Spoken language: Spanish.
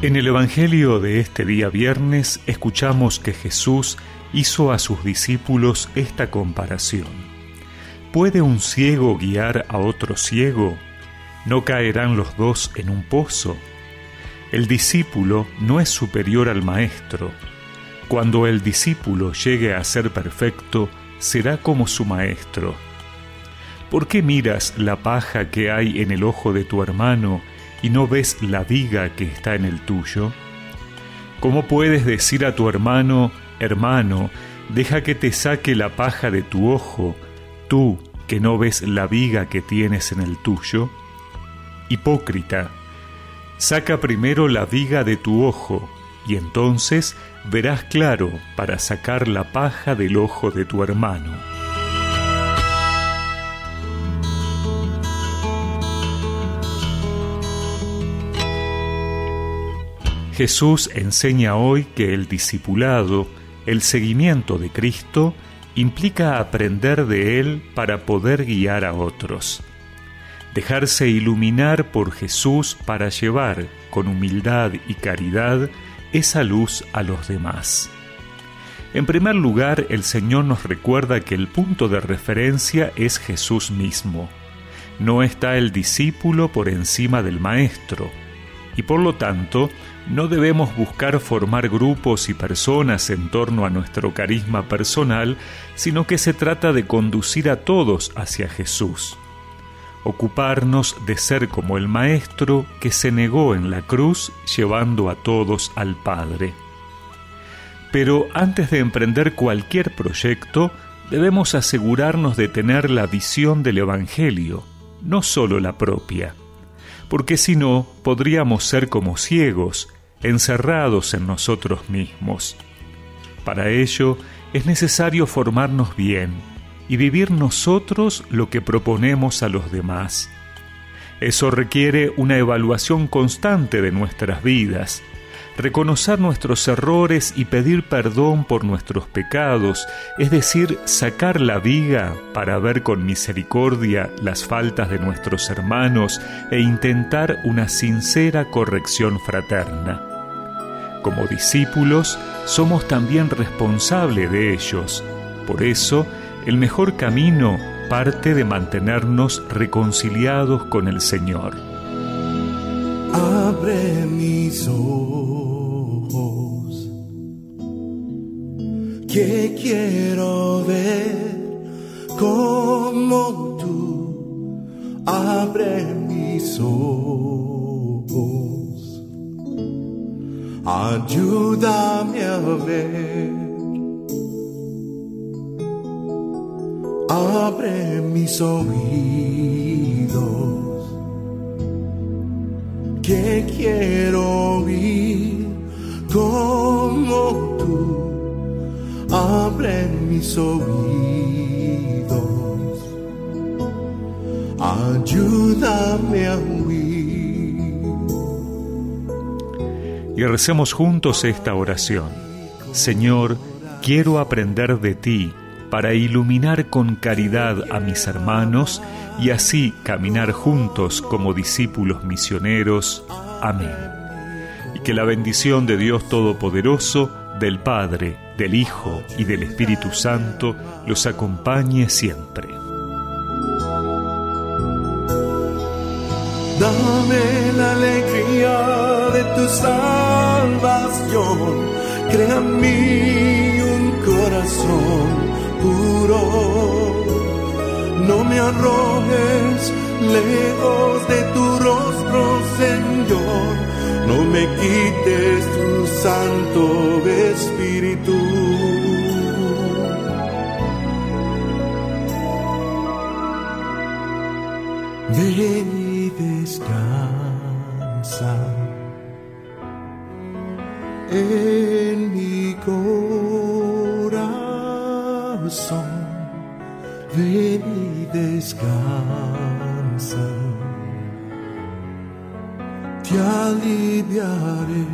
En el Evangelio de este día viernes escuchamos que Jesús hizo a sus discípulos esta comparación. ¿Puede un ciego guiar a otro ciego? ¿No caerán los dos en un pozo? El discípulo no es superior al maestro. Cuando el discípulo llegue a ser perfecto, será como su maestro. ¿Por qué miras la paja que hay en el ojo de tu hermano y no ves la viga que está en el tuyo? ¿Cómo puedes decir a tu hermano, hermano, deja que te saque la paja de tu ojo, tú que no ves la viga que tienes en el tuyo? Hipócrita, saca primero la viga de tu ojo, y entonces verás claro para sacar la paja del ojo de tu hermano. Jesús enseña hoy que el discipulado, el seguimiento de Cristo, implica aprender de Él para poder guiar a otros. Dejarse iluminar por Jesús para llevar, con humildad y caridad, esa luz a los demás. En primer lugar, el Señor nos recuerda que el punto de referencia es Jesús mismo. No está el discípulo por encima del Maestro, y por lo tanto no debemos buscar formar grupos y personas en torno a nuestro carisma personal, sino que se trata de conducir a todos hacia Jesús. Ocuparnos de ser como el Maestro que se negó en la cruz llevando a todos al Padre. Pero antes de emprender cualquier proyecto, debemos asegurarnos de tener la visión del Evangelio, no solo la propia porque si no podríamos ser como ciegos, encerrados en nosotros mismos. Para ello es necesario formarnos bien y vivir nosotros lo que proponemos a los demás. Eso requiere una evaluación constante de nuestras vidas, reconocer nuestros errores y pedir perdón por nuestros pecados, es decir, sacar la viga para ver con misericordia las faltas de nuestros hermanos e intentar una sincera corrección fraterna. Como discípulos, somos también responsables de ellos. Por eso, el mejor camino parte de mantenernos reconciliados con el Señor. Abre mis que quiero ver como tú abre mis ojos. Ayúdame a ver. Abre mis oídos quiero oír como tú abre mis oídos, ayúdame a huir. Y recemos juntos esta oración. Señor, quiero aprender de ti para iluminar con caridad a mis hermanos y así caminar juntos como discípulos misioneros. Amén. Y que la bendición de Dios Todopoderoso, del Padre, del Hijo y del Espíritu Santo los acompañe siempre. Dame la alegría de tu salvación, crea en mí un corazón No me arrojes lejos de tu rostro, Señor no me quites tu Santo Espíritu. Ven y descansa en mi corazón. Ven y descansa te aliviaré.